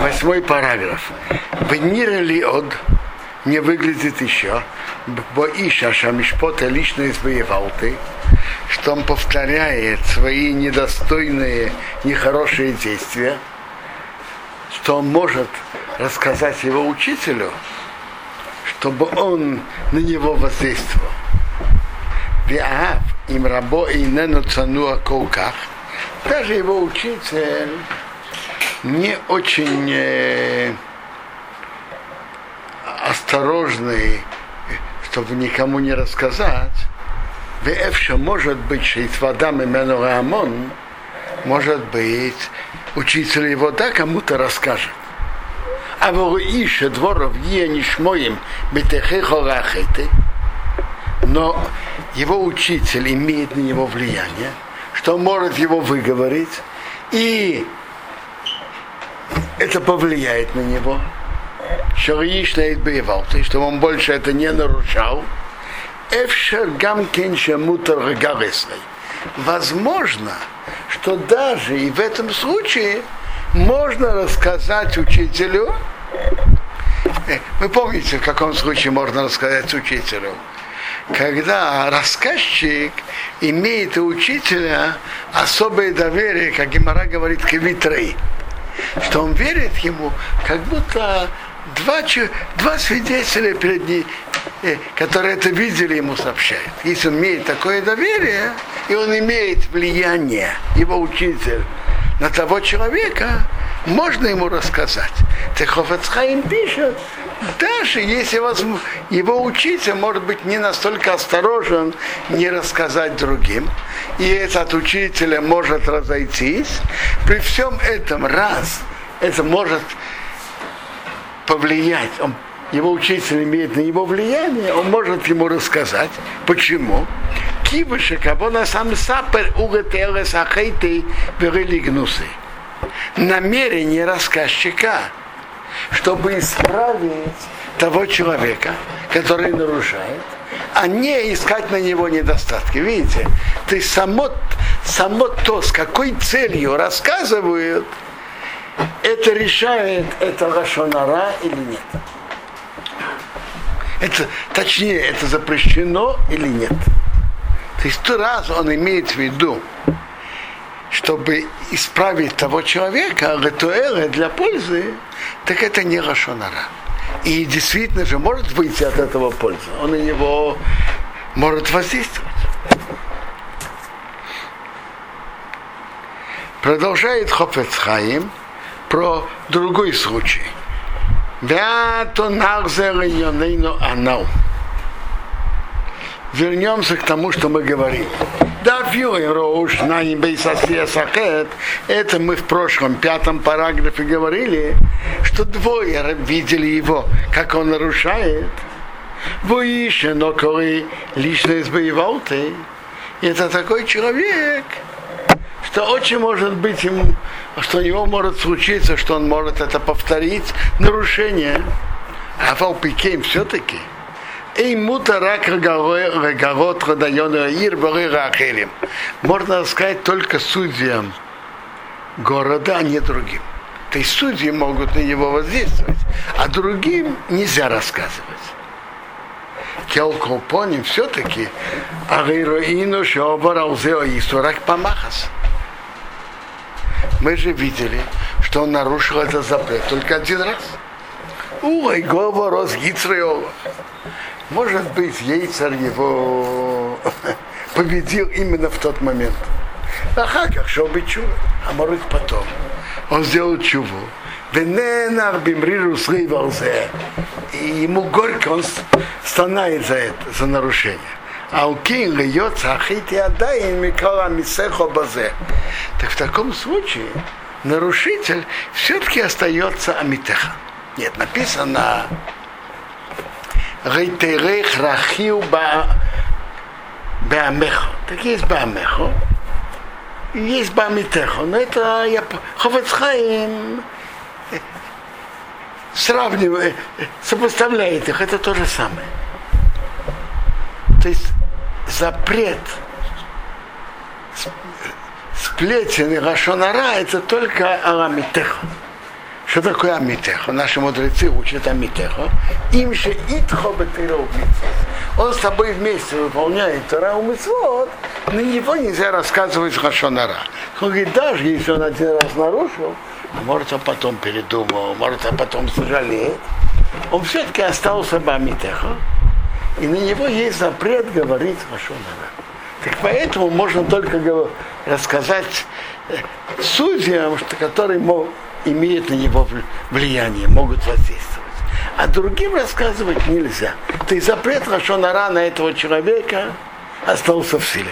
восьмой параграф. Венира ли от не выглядит еще, бо Иша Шамишпота лично избоевал ты, что он повторяет свои недостойные, нехорошие действия, что он может рассказать его учителю, чтобы он на него воздействовал. Виаав им рабо и нену цануа колках. Даже его учитель не очень э, осторожный, чтобы никому не рассказать. Веевша может быть, что и Рамон, может быть, учитель его да кому-то расскажет. А в Ише дворов е нишмоим бетехехорахеты, но его учитель имеет на него влияние, что может его выговорить, и это повлияет на него. Шаришнейт боевал, то есть, чтобы он больше это не нарушал. Эфшер гамкен шамутар Возможно, что даже и в этом случае можно рассказать учителю, э, вы помните, в каком случае можно рассказать учителю? Когда рассказчик имеет у учителя особое доверие, как Гимара говорит, к витрей, что он верит ему, как будто два, два свидетеля перед ним, э, которые это видели, ему сообщают. Если он имеет такое доверие, и он имеет влияние, его учитель, на того человека, можно ему рассказать. Техофецхайм пишет, даже если его учитель может быть не настолько осторожен не рассказать другим, и этот учителя может разойтись, при всем этом раз это может повлиять, он, его учитель имеет на него влияние, он может ему рассказать. Почему? Кивыша, кого на сам сапер угателес ахейты гнусы. Намерение рассказчика, чтобы исправить того человека, который нарушает, а не искать на него недостатки. Видите, ты само, само то, с какой целью рассказывают, это решает, это лашонара или нет. Это, точнее, это запрещено или нет. То есть раз он имеет в виду, чтобы исправить того человека, ритуэлы для пользы, так это не Рашонара. И действительно же может выйти от этого пользы. Он на него может воздействовать. Продолжает Хофецхаим про другой случай. Вернемся к тому, что мы говорим. Да, Роуш, на это мы в прошлом пятом параграфе говорили, что двое видели его, как он нарушает. Воише, но коли лично избоевал ты. Это такой человек, что очень может быть ему, что у него может случиться, что он может это повторить, нарушение. А Валпикейм все-таки. И мутарак рагорот радайона ир рахелим. Можно сказать только судьям города, а не другим. То есть судьи могут на него воздействовать, а другим нельзя рассказывать. Келколпоним все-таки агироину шообаралзео и сурак памахас мы же видели, что он нарушил этот запрет только один раз. Ой, говорос Гицреова. Может быть, Ейцер его победил именно в тот момент. А как шел бы чува, а может потом. Он сделал чуву. И ему горько, он стонает за это, за нарушение. Алкин льется ахити адаин микала мисехо базе. Так в таком случае нарушитель все-таки остается амитеха. Нет, написано Рейтерех рахиу баамехо. Так есть баамехо. Есть баамитехо. Но это я Ховецхаим сравнивает, сопоставляет их. Это то же самое. То есть запрет сплетен и рашонара это только аламитеха. Что такое Амитехо? Наши мудрецы учат Амитехо. Им же итхо Он с тобой вместе выполняет Тора Митцвот, на него нельзя рассказывать Хашонара. Он говорит, даже если он один раз нарушил, может, он потом передумал, может, он потом сожалеет, он все-таки остался Бамитехо, и на него есть запрет говорить Хашонара. Так поэтому можно только рассказать судьям, которые имеют на него влияние, могут воздействовать. А другим рассказывать нельзя. То есть запрет Хашонара на этого человека остался в силе.